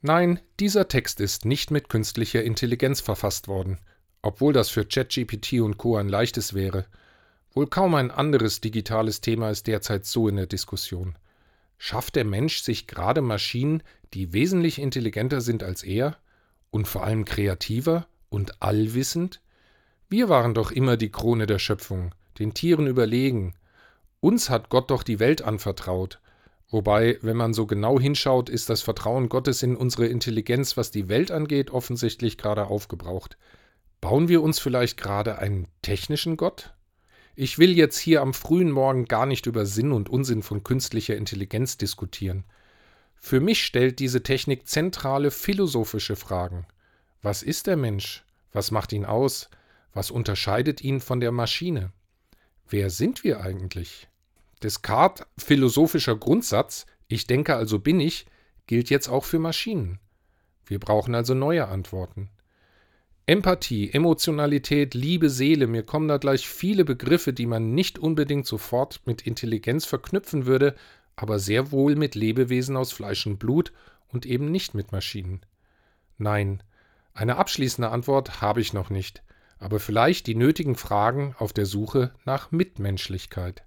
Nein, dieser Text ist nicht mit künstlicher Intelligenz verfasst worden, obwohl das für ChatGPT und Co. ein leichtes wäre. Wohl kaum ein anderes digitales Thema ist derzeit so in der Diskussion. Schafft der Mensch sich gerade Maschinen, die wesentlich intelligenter sind als er und vor allem kreativer und allwissend? Wir waren doch immer die Krone der Schöpfung, den Tieren überlegen. Uns hat Gott doch die Welt anvertraut. Wobei, wenn man so genau hinschaut, ist das Vertrauen Gottes in unsere Intelligenz, was die Welt angeht, offensichtlich gerade aufgebraucht. Bauen wir uns vielleicht gerade einen technischen Gott? Ich will jetzt hier am frühen Morgen gar nicht über Sinn und Unsinn von künstlicher Intelligenz diskutieren. Für mich stellt diese Technik zentrale philosophische Fragen. Was ist der Mensch? Was macht ihn aus? Was unterscheidet ihn von der Maschine? Wer sind wir eigentlich? Descartes philosophischer Grundsatz, ich denke also bin ich, gilt jetzt auch für Maschinen. Wir brauchen also neue Antworten. Empathie, Emotionalität, Liebe, Seele, mir kommen da gleich viele Begriffe, die man nicht unbedingt sofort mit Intelligenz verknüpfen würde, aber sehr wohl mit Lebewesen aus Fleisch und Blut und eben nicht mit Maschinen. Nein, eine abschließende Antwort habe ich noch nicht, aber vielleicht die nötigen Fragen auf der Suche nach Mitmenschlichkeit.